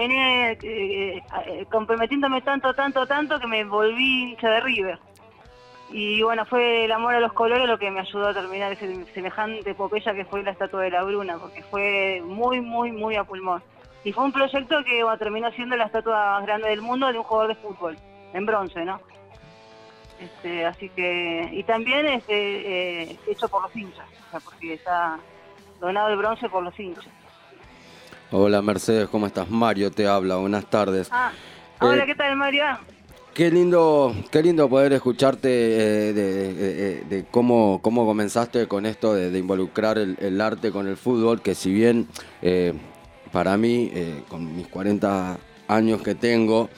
venía eh, eh, comprometiéndome tanto, tanto, tanto que me volví hincha de River. Y bueno, fue el amor a los colores lo que me ayudó a terminar ese semejante epopeya que fue la estatua de la Bruna, porque fue muy, muy, muy a pulmón. Y fue un proyecto que terminó siendo la estatua más grande del mundo de un jugador de fútbol, en bronce, ¿no? Este, así que, y también este, eh, hecho por los hinchas, o sea, porque está donado el bronce por los hinchas. Hola Mercedes, ¿cómo estás? Mario te habla, buenas tardes. Ah, hola, eh, ¿qué tal Mario? Qué lindo, qué lindo poder escucharte eh, de, cómo, cómo comenzaste con esto de, involucrar el, arte con el fútbol, que si bien eh, para mí, con mis 40 años que tengo,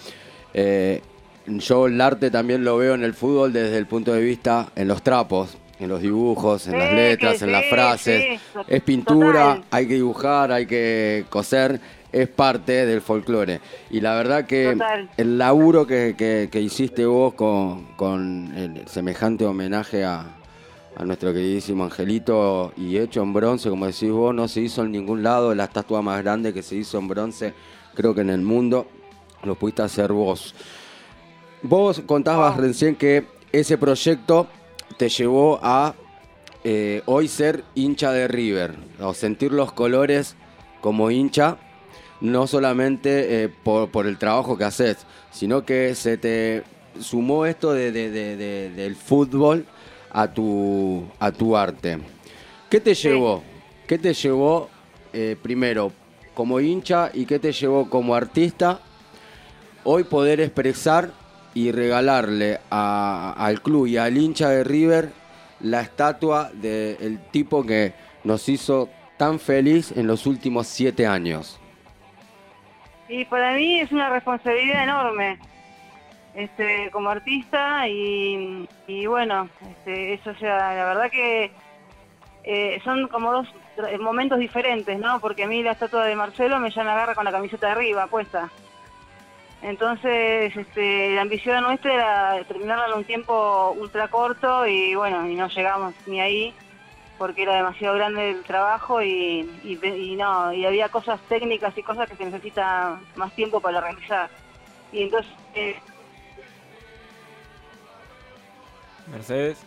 yo el arte también lo veo en el fútbol desde el punto de vista en los trapos, en los dibujos, en las letras, en las frases. es pintura, hay que dibujar, hay que coser, es parte del folclore. Y la verdad que el laburo que, hiciste vos con, el semejante homenaje a, a nuestro queridísimo Angelito y hecho en bronce, como decís vos, no se hizo en ningún lado, la estatua más grande que se hizo en bronce, creo que en el mundo, lo pudiste hacer vos. Vos contabas recién que ese proyecto te llevó a eh, hoy ser hincha de River, o sentir los colores como hincha, no solamente eh, por, el trabajo que haces, sino que se te sumó esto de, del fútbol a tu, a tu arte. ¿Qué te llevó? ¿Qué te llevó eh, primero como hincha y qué te llevó como artista hoy poder expresar y regalarle al club y al hincha de River la estatua del tipo que nos hizo tan feliz en los últimos siete años. Y para mí es una responsabilidad enorme este, como artista y, bueno, este, eso sea, la verdad que eh, son como dos momentos diferentes, ¿no? Porque a mí la estatua de Marcelo me ya me agarra con la camiseta de arriba puesta. Entonces, este, la ambición nuestra era terminarla en un tiempo ultra corto y bueno, y no llegamos ni ahí porque era demasiado grande el trabajo y, no, y había cosas técnicas y cosas que se necesita más tiempo para realizar. Y entonces... Eh, Mercedes.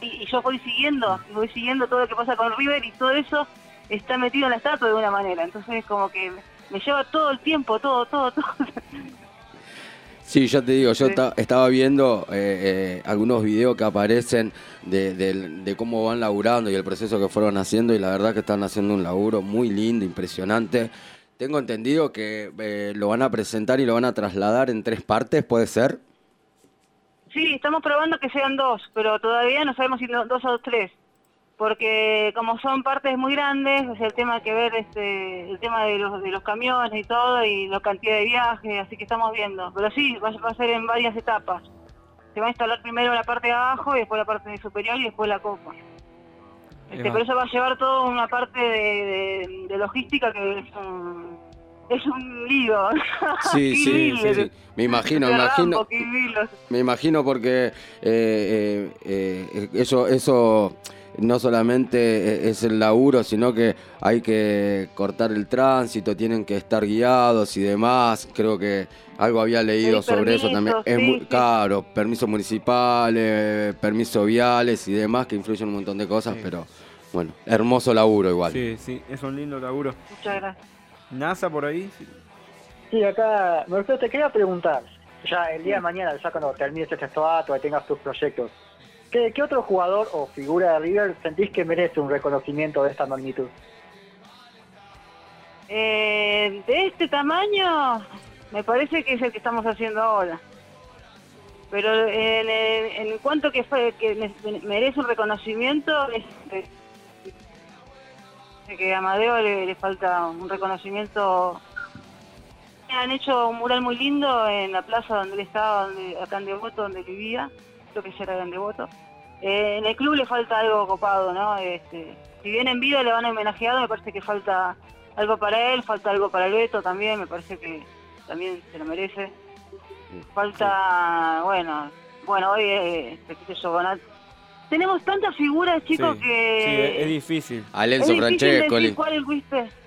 Y, yo voy siguiendo, voy siguiendo todo lo que pasa con River y todo eso está metido en la estatua de una manera. Entonces es como que me lleva todo el tiempo, todo, todo, todo. Sí, ya te digo, yo estaba viendo eh, eh, algunos videos que aparecen de, cómo van laburando y el proceso que fueron haciendo y la verdad que están haciendo un laburo muy lindo, impresionante. Tengo entendido que eh, lo van a presentar y lo van a trasladar en tres partes, ¿puede ser? Sí, estamos probando que sean dos, pero todavía no sabemos si dos o tres porque como son partes muy grandes, es el tema que ver este, el tema de los, de los camiones y todo, y la cantidad de viajes, así que estamos viendo. Pero sí, va, a ser en varias etapas. Se va a instalar primero la parte de abajo, y después la parte superior y después la copa. Este, pero eso va a llevar toda una parte de, logística que es un, es un lío. Sí, sí, sí, me imagino, me imagino. Me imagino porque eh, eh, eh, eso, eso no solamente e-, es el laburo, sino que hay que cortar el tránsito, tienen que estar guiados y demás. Creo que algo había leído sobre eso también. Es muy caro, permisos municipales, permisos viales y demás que influyen un montón de cosas, pero bueno, hermoso laburo igual. Sí, sí, es un lindo laburo. Muchas gracias. NASA por ahí. Sí, acá, Mercedes, te quería preguntar, ya el día de mañana, ya cuando termines este estatua y tengas tus proyectos, ¿Qué, otro jugador o figura de River sentís que merece un reconocimiento de esta magnitud? Eh, de este tamaño, me parece que es el que estamos haciendo ahora. Pero en, en cuanto que que merece un reconocimiento, es, que a Amadeo le, falta un reconocimiento. Han hecho un mural muy lindo en la plaza donde él estaba, donde, acá en Devoto, donde vivía que ya era de voto. Eh, en el club le falta algo copado, ¿no? Este, si bien en vida le van a homenajeado, me parece que falta algo para él, falta algo para el Beto también, me parece que también se lo merece. Falta, bueno, bueno, hoy, este, qué sé yo, Tenemos tantas figuras, chicos, que... Sí, es difícil. Alenzo Francesco.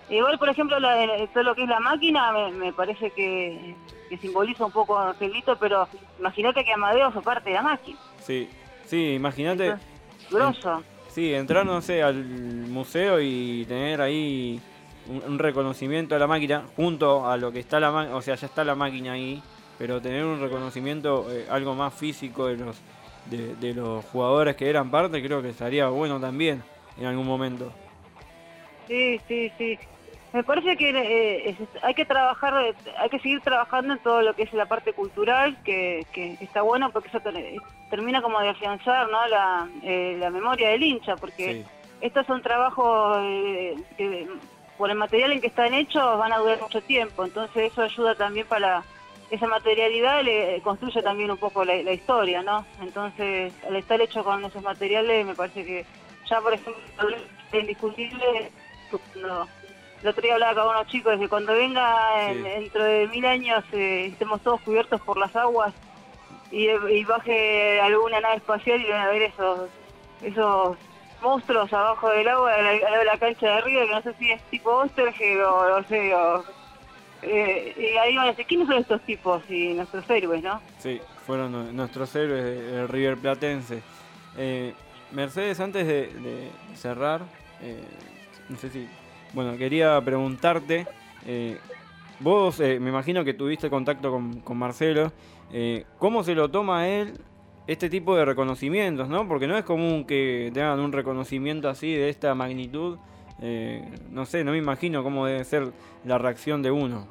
Igual, por ejemplo, la- el- todo lo que es la máquina me, me parece que, que simboliza un poco a Angelito, pero imagínate que Amadeo fue parte de la máquina. Sí, sí, imagínate. Grosso. Sí, entrar, no sé, al museo y tener ahí un, un reconocimiento de la máquina junto a lo que está la máquina, o sea, ya está la máquina ahí, pero tener un reconocimiento eh, algo más físico de los de, de los jugadores que eran parte, creo que estaría bueno también en algún momento. Sí, sí, sí. Me parece que eh, hay que trabajar, hay que seguir trabajando en todo lo que es la parte cultural, que, que está bueno porque eso ter- termina como de afianzar ¿no? la, eh, la memoria del hincha, porque Sí, estos son trabajos eh, que por el material en que están hechos van a durar mucho tiempo, entonces eso ayuda también para esa materialidad, le construye también un poco la, la historia, ¿no? Entonces, al estar hecho con esos materiales, me parece que ya, por ejemplo, es indiscutible, cuando- el otro día hablaba con unos chicos, que cuando venga en- Sí. dentro de mil años eh, estemos todos cubiertos por las aguas y, y baje alguna nave espacial y van a ver esos esos monstruos abajo del agua al lado de la cancha de arriba que no sé si es tipo Osterge o no sé o, eh, y ahí van a decir ¿quiénes son estos tipos? y nuestros héroes ¿no? sí, fueron nu- nuestros héroes del River Platense. Eh, Mercedes, antes de, de cerrar, no sé si, bueno, quería preguntarte, eh, vos eh, me imagino que tuviste contacto con, Marcelo, eh, ¿cómo se lo toma él este tipo de reconocimientos, no? Porque no es común que tengan un reconocimiento así de esta magnitud. no sé, no me imagino cómo debe ser la reacción de uno.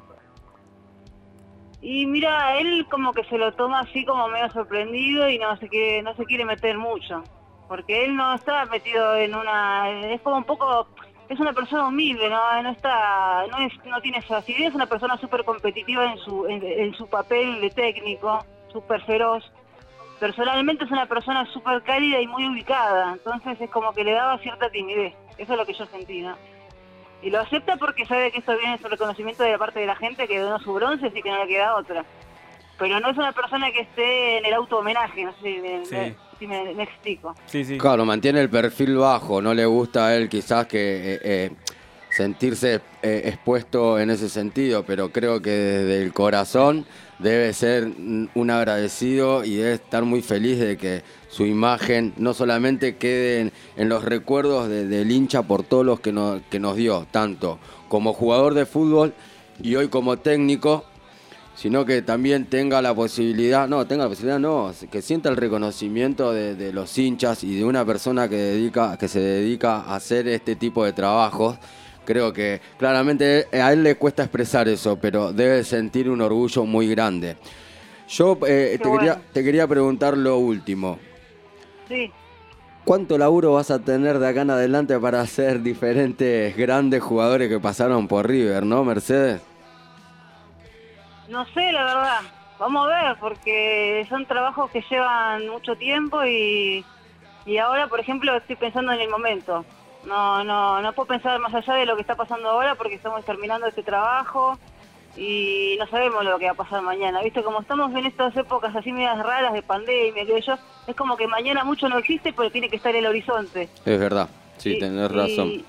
y mira él como que se lo toma así como medio sorprendido y no se quiere no se quiere meter mucho porque él no está metido en una es como un poco es una persona humilde no no está no es no tiene esa bien es una persona súper competitiva en su en, en su papel de técnico súper feroz personalmente es una persona súper cálida y muy ubicada entonces es como que le daba cierta timidez eso es lo que yo sentí ¿no? y lo acepta porque sabe que esto viene su reconocimiento de la parte de la gente que donó su bronce así que no le queda otra pero no es una persona que esté en el auto homenaje no sé Sí. Si me- me explico Sí, sí. Claro, mantiene el perfil bajo, no le gusta a él quizás que eh, eh, sentirse eh, expuesto en ese sentido, pero creo que desde el corazón debe ser un agradecido y debe estar muy feliz de que su imagen no solamente quede en, en los recuerdos de- del hincha por todos los que, no- que nos dio, tanto como jugador de fútbol y hoy como técnico, sino que también tenga la posibilidad, no, tenga la posibilidad, no, que sienta el reconocimiento de, de los hinchas y de una persona que, dedica, que se dedica a hacer este tipo de trabajos. Creo que claramente a él le cuesta expresar eso, pero debe sentir un orgullo muy grande. Yo eh, te, quería, te quería preguntar lo último. sí ¿Cuánto laburo vas a tener de acá en adelante para hacer diferentes grandes jugadores que pasaron por River, no, Mercedes? No sé, la verdad. Vamos a ver, porque son trabajos que llevan mucho tiempo y, y ahora, por ejemplo, estoy pensando en el momento. No, no, no puedo pensar más allá de lo que está pasando ahora porque estamos terminando este trabajo y no sabemos lo que va a pasar mañana. Viste, como estamos en estas épocas así medias raras de pandemia, que yo, es como que mañana mucho no existe, pero tiene que estar en el horizonte. Es verdad, sí, Y- tenés razón. Y,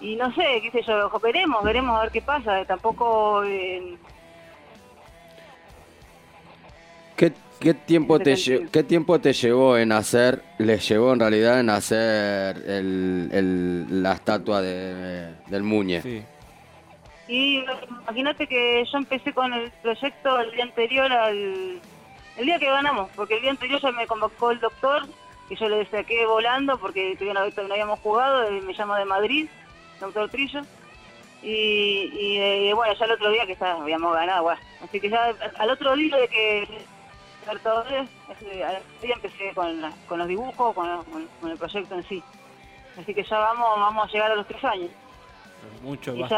y no sé, qué sé yo, veremos, veremos a ver qué pasa. Tampoco... eh, ¿Qué, tiempo te ¿Qué tiempo te llevó en hacer, les llevó en realidad en hacer el, el- la estatua de, del Muñe? Sí. Y imagínate que yo empecé con el proyecto el día anterior al... El día que ganamos, porque el día anterior ya me convocó el doctor y yo le saqué volando porque todavía no, no habíamos jugado, y me llama de Madrid, doctor Trillo. Y, y, eh, bueno, ya el otro día que ya habíamos ganado, bueno. Así que ya al otro día de que Ese- al otro día empecé con, la- con los dibujos, con, con- con el proyecto en sí. Así que ya vamos, vamos a llegar a los tres años. Mucho más.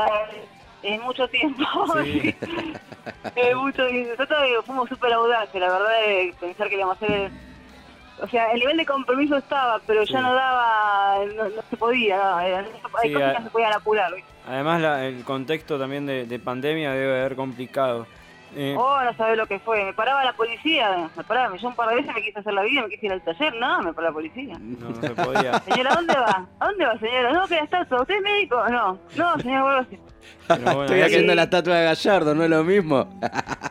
es mucho tiempo. Sí. es mucho nosotros eh, fuimos súper audaces, la verdad, de pensar que íbamos a hacer... O sea, el nivel de compromiso estaba, pero Sí. ya no daba, no, no se podía, no, era- hay Sí, cosas que no se podían apurar. Además, la- el contexto también de, de pandemia debe haber complicado. Eh, Oh, no sabés lo que fue, me paraba la policía, me paraba, me yo un par de veces me quise hacer la vida, me quise ir al taller, no, me paró la policía. no, no se podía. Señora, ¿a dónde va? ¿A dónde va, señora? No, que está, ¿usted es médico? No, no, señor, vuelvo así. Pero bueno, Estoy haciendo la estatua de Gallardo, ¿no es lo mismo?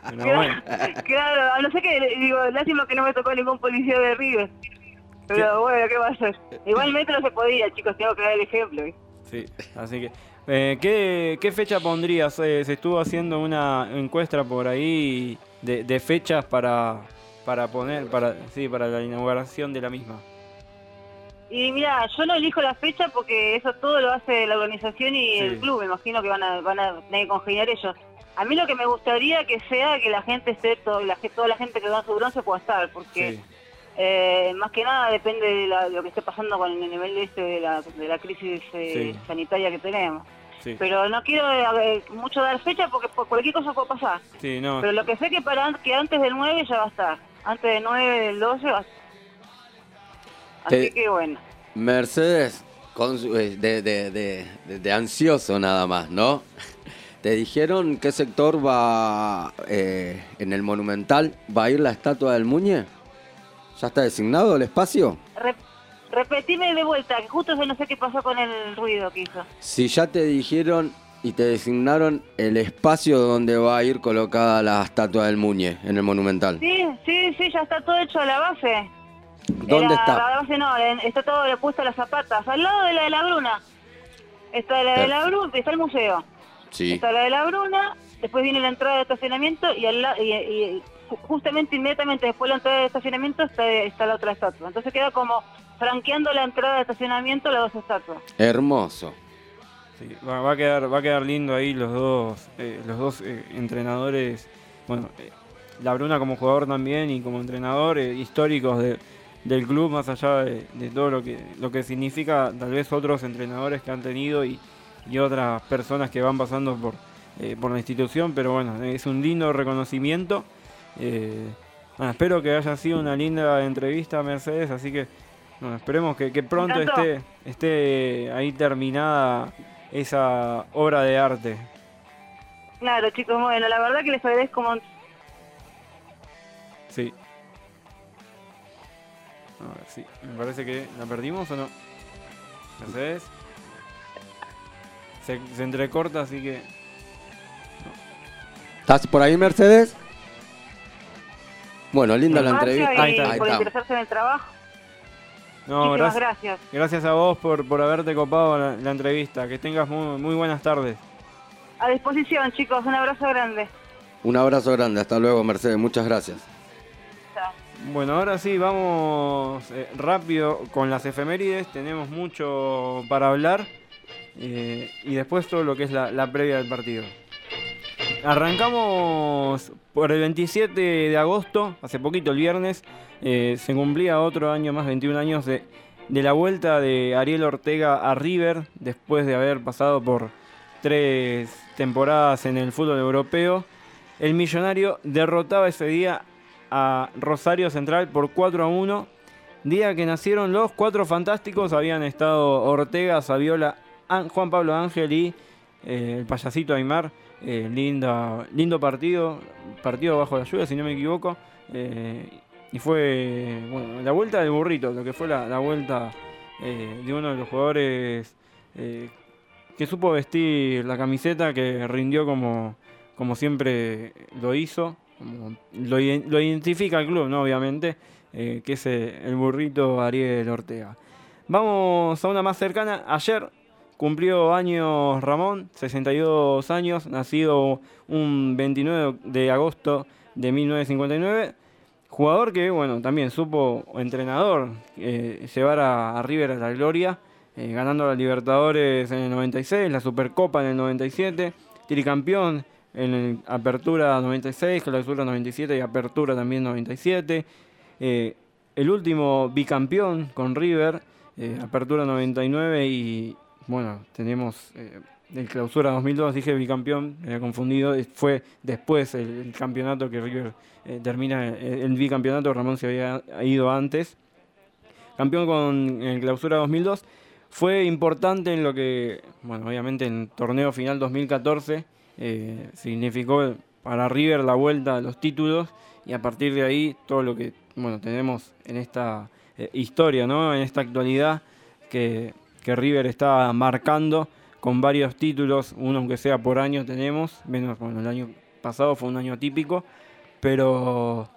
pero bueno. Claro, a no sé qué, digo, lástima que no me tocó ningún policía de River. Pero bueno, ¿qué va a hacer? Igualmente no se podía, chicos, tengo que dar el ejemplo. Sí, así que. Eh, ¿qué, qué fecha pondrías? Eh, se estuvo haciendo una encuesta por ahí de, de fechas para, para poner, para, sí, para la inauguración de la misma. Y mira, yo no elijo la fecha porque eso todo lo hace la organización y Sí. el club, me imagino que van a, van a tener que congeniar ellos. A mí lo que me gustaría que sea que la gente esté, todo, la, toda la gente que da su bronce pueda estar, porque Sí, eh, más que nada depende de, la- de lo que esté pasando con el nivel de, este, de, la, de la crisis eh, Sí. sanitaria que tenemos. sí, Pero no quiero eh, mucho dar fecha porque por cualquier cosa puede pasar. sí, no. Pero lo que sé que para que antes del 9 ya va a estar. Antes del 9, del 12 va a estar. Así que bueno. Mercedes, con su- eh, de, de- de- de- de ansioso nada más, ¿no? ¿Te dijeron qué sector va eh, en el Monumental? ¿Va a ir la estatua del Muñe? ¿Ya está designado el espacio? Re- repetime de vuelta, que justo yo no sé qué pasó con el ruido que hizo. Si ya te dijeron y te designaron el espacio donde va a ir colocada la estatua del Muñe en el Monumental. Sí, sí, sí, ya está todo hecho a la base. ¿Dónde Era- está? La base no, está todo puesto a las zapatas, al lado de la de la Bruna. Está la de la Bruna, está el museo. Sí. Está la de la Bruna, después viene la entrada de estacionamiento y, al la- y, y justamente inmediatamente después de la entrada de estacionamiento está, está la otra estatua. Entonces queda como franqueando la entrada de estacionamiento las dos estatuas. Hermoso. Sí, va, va a quedar, va a quedar lindo ahí los dos, eh, los dos eh, entrenadores, bueno, eh, la Bruna como jugador también y como entrenador eh, históricos de- del club, más allá de, de todo lo que, lo que significa tal vez otros entrenadores que han tenido y, y otras personas que van pasando por, eh, por la institución, pero bueno, es un lindo reconocimiento. Eh, nada, espero que haya sido una linda entrevista, Mercedes, así que bueno, esperemos que, que pronto esté, esté ahí terminada esa obra de arte. Claro, chicos, bueno, la verdad que les agradezco un montón. Sí. A ver, sí. Me parece que la perdimos o no. Mercedes. Se, se entrecorta, así que. ¿Estás por ahí, Mercedes? Bueno, linda la entrevista. Ahí y está. por interesarse en el trabajo. No, Muchísimas gracias, gracias. gracias a vos por, por haberte copado la, la entrevista. Que tengas muy, muy buenas tardes. A disposición, chicos, un abrazo grande. Un abrazo grande. Hasta luego, Mercedes. Muchas gracias. Bueno, ahora sí, vamos eh, rápido con las efemérides. Tenemos mucho para hablar. eh, y después todo lo que es la, la previa del partido. Arrancamos por el 27 de agosto, hace poquito, el viernes. eh, se cumplía otro año más, 21 años de, la vuelta de Ariel Ortega a River, después de haber pasado por tres temporadas en el fútbol europeo. El millonario derrotaba ese día a Rosario Central por 4 a 1. Día que nacieron los cuatro fantásticos, habían estado Ortega, Saviola, An- Juan Pablo Ángel y eh, el payasito Aymar. Eh, linda, lindo partido, partido bajo la lluvia si no me equivoco. Eh, y fue bueno, la vuelta del burrito, lo que fue la, la vuelta eh, de uno de los jugadores que supo vestir la camiseta, que rindió como, como siempre lo hizo, lo, lo identifica el club, ¿no? obviamente, que es el burrito Ariel Ortega. Vamos a una más cercana. Ayer cumplió años Ramón, 62 años, nacido un 29 de agosto de 1959. Jugador que, bueno, también supo, entrenador, eh, llevar a, a River a la gloria, eh, ganando la Libertadores en el 96, la Supercopa en el 97, tricampeón en el Apertura 96, Clausura 97 y Apertura también 97. Eh, el último bicampeón con River, eh, Apertura 99 y, bueno, tenemos eh, el Clausura 2002, dije bicampeón, me había confundido, fue después el, campeonato que River eh, termina, eh, el bicampeonato, Ramón se había ido antes. Campeón con el Clausura 2002. Fue importante en lo que, bueno, obviamente en torneo final 2014 eh, significó para River la vuelta a los títulos y a partir de ahí todo lo que, bueno, tenemos en esta historia, ¿no? En esta actualidad que, que River está marcando con varios títulos, uno aunque sea por año tenemos, menos bueno, el año pasado fue un año típico, pero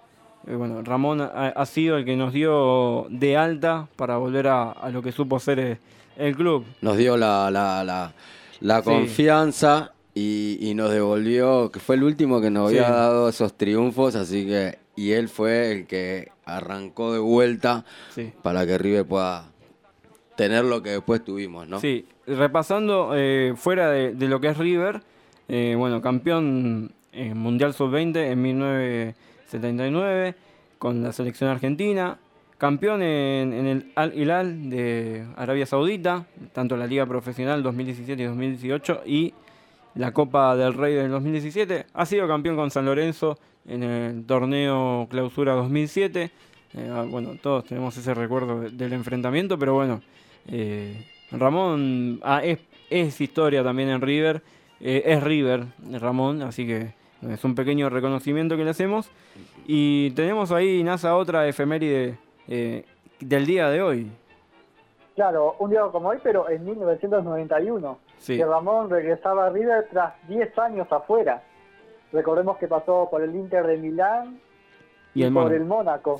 eh, bueno, Ramón ha, sido el que nos dio de alta para volver a, lo que supo ser eh, el, club. Nos dio la, la, la, confianza y, nos devolvió, que fue el último que nos había dado esos triunfos, así que, y él fue el que arrancó de vuelta para que River pueda tener lo que después tuvimos, ¿no? Sí, repasando eh, fuera de, lo que es River, bueno, campeón Mundial Sub-20 en 19 79 con la selección argentina, campeón en, el Al Hilal de Arabia Saudita, tanto la Liga Profesional 2017 y 2018 y la Copa del Rey del 2017. Ha sido campeón con San Lorenzo en el torneo Clausura 2007. Eh, ah, bueno, todos tenemos ese recuerdo del enfrentamiento, pero bueno, eh, Ramón ah, es, historia también en River, eh, es River Ramón, así que es un pequeño reconocimiento que le hacemos. Y tenemos ahí, NASA, otra efeméride eh, del día de hoy. Claro, un día como hoy, pero en 1991. Que Ramón regresaba a River tras 10 años afuera. Recordemos que pasó por el Inter de Milán y, por el Mónaco.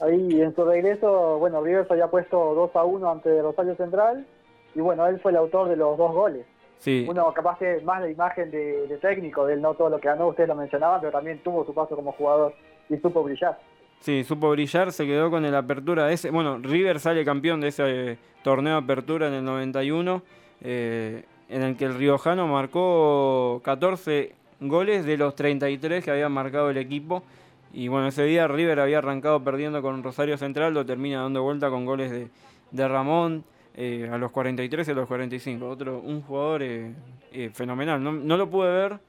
Ahí en su regreso, bueno, River se había puesto 2 a 1 ante Rosario Central. Y bueno, él fue el autor de los dos goles. Uno capaz que más la imagen de, técnico, de él no todo lo que ganó, ustedes lo mencionaban, pero también tuvo su paso como jugador y supo brillar. Sí, supo brillar, se quedó con el apertura de ese. Bueno, River sale campeón de ese eh, torneo de apertura en el 91, eh, en el que el Riojano marcó 14 goles de los 33 que había marcado el equipo. Y bueno, ese día River había arrancado perdiendo con Rosario Central, lo termina dando vuelta con goles de, de Ramón, eh, a los 43 y a los 45. Otro, un jugador eh, eh, fenomenal. No, lo pude ver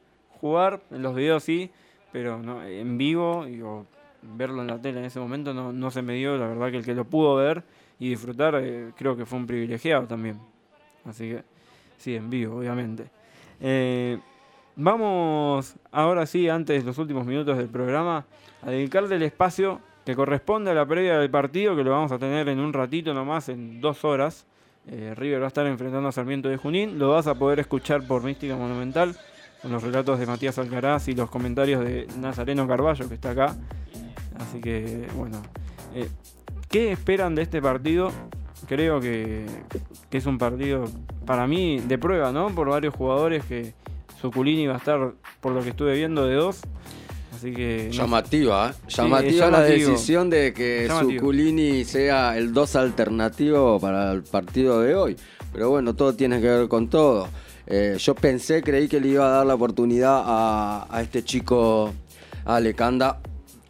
jugar, en los videos sí, pero no, en vivo y verlo en la tele en ese momento no, no, se me dio. La verdad que el que lo pudo ver y disfrutar creo que fue un privilegiado también. Así que sí, en vivo, obviamente. Vamos ahora sí, antes de los últimos minutos del programa, a dedicarle el espacio que corresponde a la previa del partido, que lo vamos a tener en un ratito nomás, en dos horas. Eh, River va a estar enfrentando a Sarmiento de Junín. Lo vas a poder escuchar por Mística Monumental con los relatos de Matías Alcaraz y los comentarios de Nazareno Carballo, que está acá. Así que, bueno. Eh, ¿Qué esperan de este partido? Creo que, que, es un partido, para mí, de prueba, ¿no? Por varios jugadores que Suculini va a estar, por lo que estuve viendo, de dos. Así que. Llamativa, ¿eh? Llamativa la decisión de que Suculini sea el 2 alternativo para el partido de hoy. Pero bueno, todo tiene que ver con todo. Eh, yo pensé, creí que le iba a dar la oportunidad a, este chico Alecanda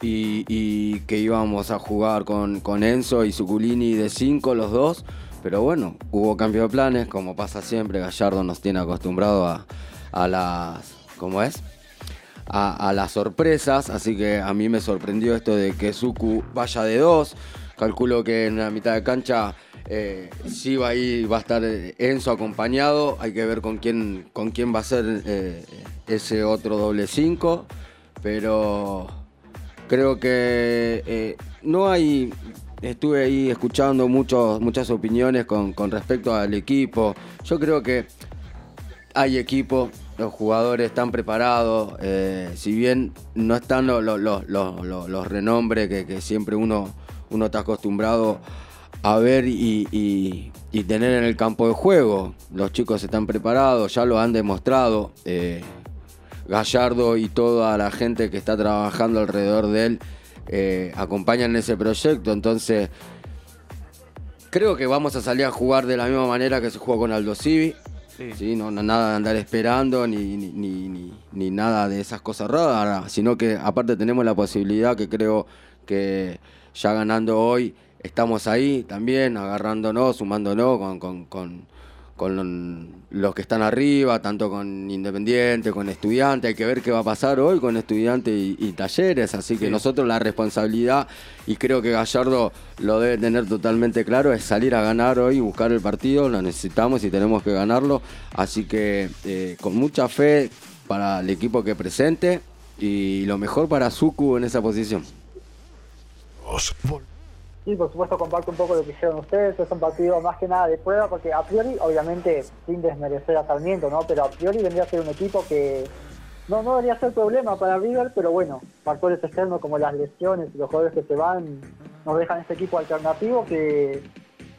y, y, que íbamos a jugar con, con Enzo y Suculini de 5 los dos. Pero bueno, hubo cambio de planes, como pasa siempre. Gallardo nos tiene acostumbrado a, a las. ¿Cómo es? a, las sorpresas, así que a mí me sorprendió esto de que Suku vaya de dos. Calculo que en la mitad de cancha eh, sí va, va a estar Enzo acompañado. Hay que ver con quién, con quién va a ser eh, ese otro doble 5. Pero creo que eh, no hay. Estuve ahí escuchando muchos, muchas opiniones con, con respecto al equipo. Yo creo que hay equipo, los jugadores están preparados, eh, si bien no están los, renombres que, siempre uno, uno está acostumbrado a ver y, tener en el campo de juego. Los chicos están preparados, ya lo han demostrado. Eh, Gallardo y toda la gente que está trabajando alrededor de él eh, acompañan ese proyecto, entonces creo que vamos a salir a jugar de la misma manera que se jugó con Aldo Civi. Sí. No, nada de andar esperando ni, ni, nada de esas cosas raras, sino que aparte tenemos la posibilidad que creo que ya ganando hoy estamos ahí también, agarrándonos, sumándonos con con los que están arriba, tanto con Independiente, con Estudiante. Hay que ver qué va a pasar hoy con Estudiante y, Talleres. Así que nosotros la responsabilidad, y creo que Gallardo lo debe tener totalmente claro, es salir a ganar hoy, buscar el partido. Lo necesitamos y tenemos que ganarlo. Así que eh, con mucha fe para el equipo que presente y lo mejor para Suku en esa posición. Sí, por supuesto comparto un poco lo que hicieron ustedes, es un partido más que nada de prueba, porque a priori, obviamente, sin desmerecer a Sarmiento, ¿no? Pero a priori vendría a ser un equipo que no, no debería ser problema para River, pero bueno, factores externos como las lesiones y los jugadores que se van nos dejan este equipo alternativo que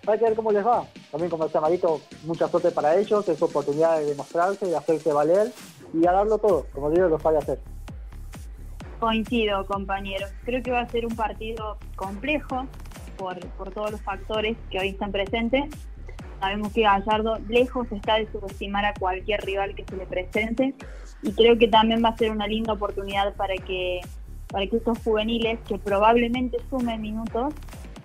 hay que ver cómo les va. También como decía Marito, mucha suerte para ellos, es su oportunidad de demostrarse, de hacerse valer y a darlo todo, como digo, lo sabe hacer. Coincido, compañeros. Creo que va a ser un partido complejo por, todos los factores que hoy están presentes. Sabemos que Gallardo lejos está de subestimar a cualquier rival que se le presente y creo que también va a ser una linda oportunidad para que para que estos juveniles que probablemente sumen minutos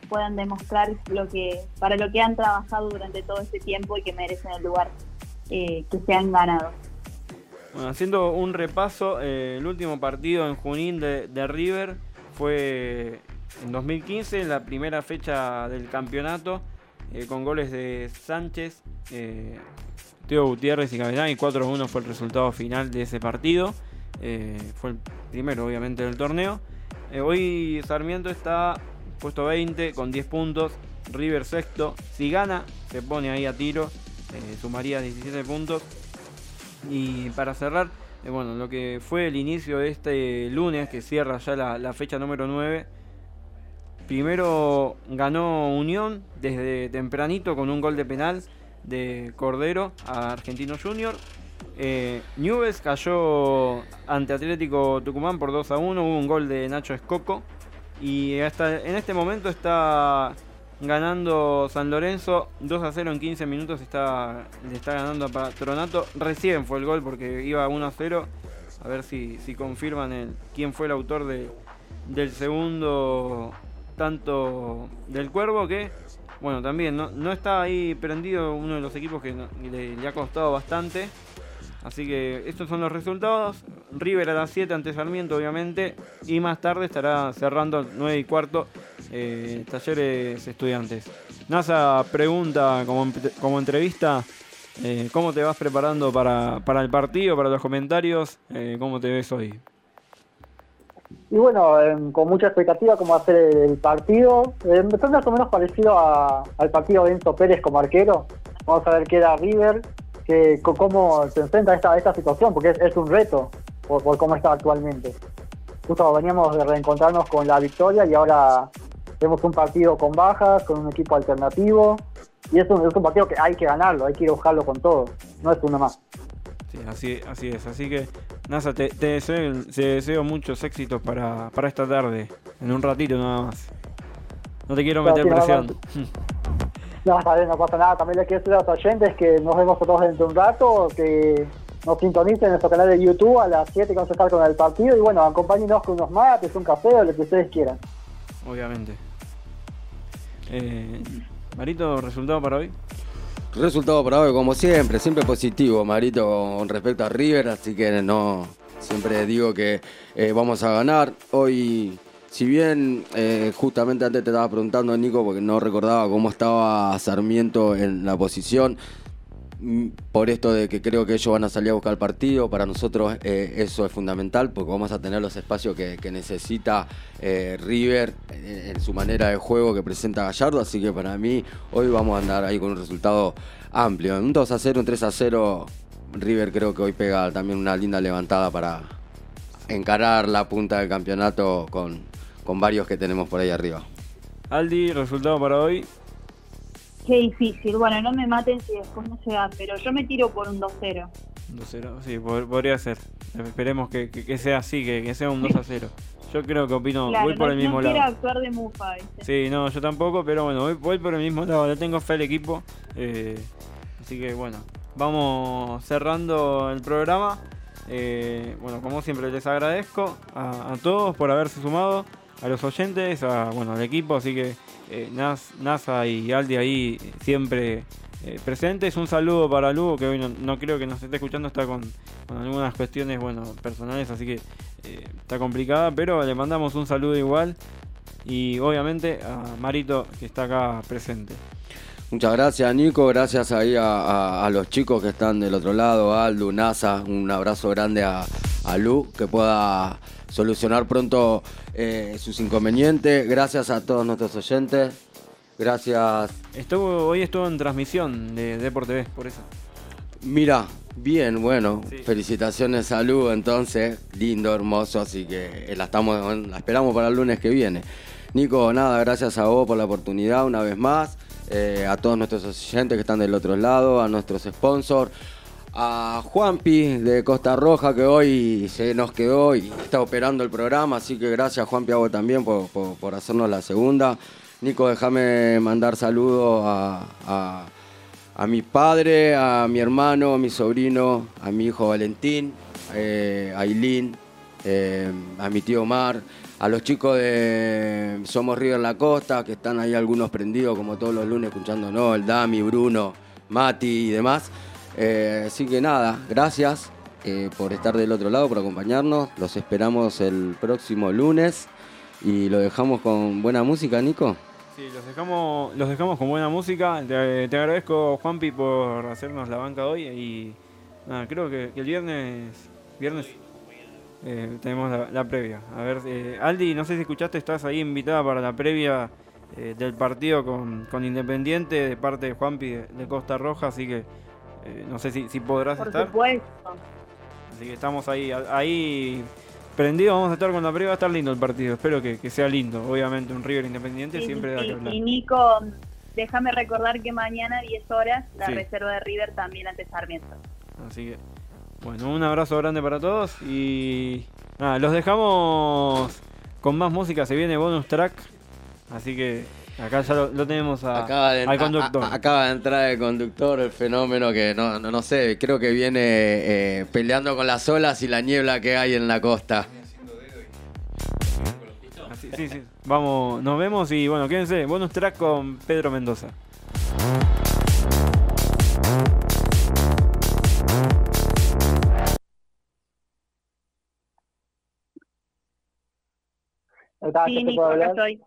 puedan demostrar lo que para lo que han trabajado durante todo este tiempo y que merecen el lugar eh, que se han ganado. Bueno, haciendo un repaso, eh, el último partido en Junín de, River fue en 2015, la primera fecha del campeonato, eh, con goles de Sánchez, eh, Teo Gutiérrez y Capitán, y 4-1 fue el resultado final de ese partido. fue el primero, obviamente, del torneo. hoy Sarmiento está puesto 20 con 10 puntos, River sexto. Si gana, se pone ahí a tiro, sumaría 17 puntos. Y para cerrar, eh, bueno, lo que fue el inicio de este lunes, que cierra ya la, fecha número 9. Primero ganó Unión desde tempranito con un gol de penal de Cordero a Argentino Junior. Eh, Nubes cayó ante Atlético Tucumán por 2 a 1. Hubo un gol de Nacho Escoco. Y hasta en este momento está ganando San Lorenzo 2 a 0 en 15 minutos está, le está ganando a Patronato recién fue el gol porque iba 1 a 0 a ver si, si confirman el, quién fue el autor de, del segundo tanto del Cuervo que bueno también no, no está ahí prendido uno de los equipos que le, ha costado bastante Así que estos son los resultados. River a las 7 ante Sarmiento, obviamente. Y más tarde estará cerrando 9 y cuarto eh, Talleres Estudiantes. NASA pregunta como, como entrevista. Eh, ¿Cómo te vas preparando para, para, el partido, para los comentarios? Eh, ¿Cómo te ves hoy? Y bueno, con mucha expectativa cómo va a ser el partido. Eh, más o menos parecido a, al partido de Enzo Pérez como arquero. Vamos a ver qué da River cómo se enfrenta a esta, esta situación, porque es, un reto por, por, cómo está actualmente. Justo veníamos de reencontrarnos con la victoria y ahora tenemos un partido con bajas, con un equipo alternativo, y es un, es un partido que hay que ganarlo, hay que ir a buscarlo con todo, no es uno más. Sí, así, así es. Así que, NASA, te, deseo, deseo, muchos éxitos para, para, esta tarde. En un ratito nada más. No te quiero meter presión. No, está bien, no pasa nada. También le quiero decir a los oyentes que nos vemos todos dentro de un rato, que nos sintonicen en nuestro canal de YouTube a las 7 que vamos a estar con el partido. Y bueno, acompáñenos con unos mates, un café o lo que ustedes quieran. Obviamente. Eh, Marito, ¿resultado para hoy? Resultado para hoy, como siempre, siempre positivo, Marito, con respecto a River, así que no, siempre digo que eh, vamos a ganar. Hoy si bien eh, justamente antes te estaba preguntando, Nico, porque no recordaba cómo estaba Sarmiento en la posición, por esto de que creo que ellos van a salir a buscar el partido, para nosotros eh, eso es fundamental porque vamos a tener los espacios que, necesita eh, River en, su manera de juego que presenta Gallardo, así que para mí hoy vamos a andar ahí con un resultado amplio. Un 2 a 0, un 3 a 0, River creo que hoy pega también una linda levantada para encarar la punta del campeonato con, con varios que tenemos por ahí arriba. Aldi, resultado para hoy. Qué difícil. Bueno, no me maten si después no se da, pero yo me tiro por un 2-0. 2-0, sí, podría ser. Esperemos que, sea así, que, sea un 2-0. Yo creo que opino, voy por el mismo lado. No quiero actuar de mufa, ¿viste? Sí, no, yo tampoco, pero bueno, voy, voy por el mismo lado. Le tengo fe al equipo. Eh, así que bueno, vamos cerrando el programa. Eh, bueno, como siempre les agradezco a todos por haberse sumado a los oyentes, a, bueno, al equipo, así que eh, NASA y Aldi ahí siempre eh, presentes. Un saludo para Lugo, que hoy no, creo que nos esté escuchando, está con, algunas cuestiones bueno, personales, así que eh, está complicada, pero le mandamos un saludo igual. Y obviamente a Marito, que está acá presente. Muchas gracias Nico, gracias ahí a, a los chicos que están del otro lado, Aldo, NASA, un abrazo grande a, a Lu, que pueda solucionar pronto eh, sus inconvenientes. Gracias a todos nuestros oyentes. Gracias. Estuvo, hoy estuvo en transmisión de Deport TV, por eso. Mira, bien, bueno, Sí. felicitaciones a Lu, entonces, lindo, hermoso, así que la estamos, la esperamos para el lunes que viene. Nico, nada, gracias a vos por la oportunidad una vez más, eh, a todos nuestros oyentes que están del otro lado, a nuestros sponsors, a Juanpi de Costa Roja que hoy se nos quedó y está operando el programa, así que gracias Juanpi a también por, por- hacernos la segunda. Nico, déjame mandar saludos a- a mi padre, a mi hermano, a mi sobrino, a mi hijo Valentín, eh, a Ailín, eh, a mi tío Omar, a los chicos de Somos en la Costa, que están ahí algunos prendidos como todos los lunes escuchándonos, el Dami, Bruno, Mati y demás. Eh, así que nada, gracias eh, por estar del otro lado, por acompañarnos. Los esperamos el próximo lunes y lo dejamos con buena música, Nico. Sí, los dejamos, los dejamos con buena música. Te, agradezco, Juanpi, por hacernos la banca hoy. Y nada, creo que, el viernes, viernes eh, tenemos la, previa. A ver, eh, Aldi, no sé si escuchaste, estás ahí invitada para la previa del partido con, con Independiente de parte de Juanpi de Costa Roja. Así que eh, no sé si, si podrás Por estar. supuesto. Así que estamos ahí, ahí prendidos. Vamos a estar con la previa. Va a estar lindo el partido. Espero que, que sea lindo. Obviamente, un River Independiente Sí, siempre da que hablar. Y Nico, déjame recordar que mañana a 10 horas la Sí. reserva de River también ante Sarmiento. Así que, bueno, un abrazo grande para todos y nada, los dejamos con más música. Se viene bonus track, así que acá ya lo, lo tenemos a- Acaba de, al conductor. a- a- acaba de entrar el conductor, el fenómeno que no, no, no sé, creo que viene eh, peleando con las olas y la niebla que hay en la costa. Así- sí, sí. Vamos, nos vemos y bueno, quédense. Bonus track con Pedro Mendoza. Sí, ¿ya te Nico, puedo acá hablar? estoy.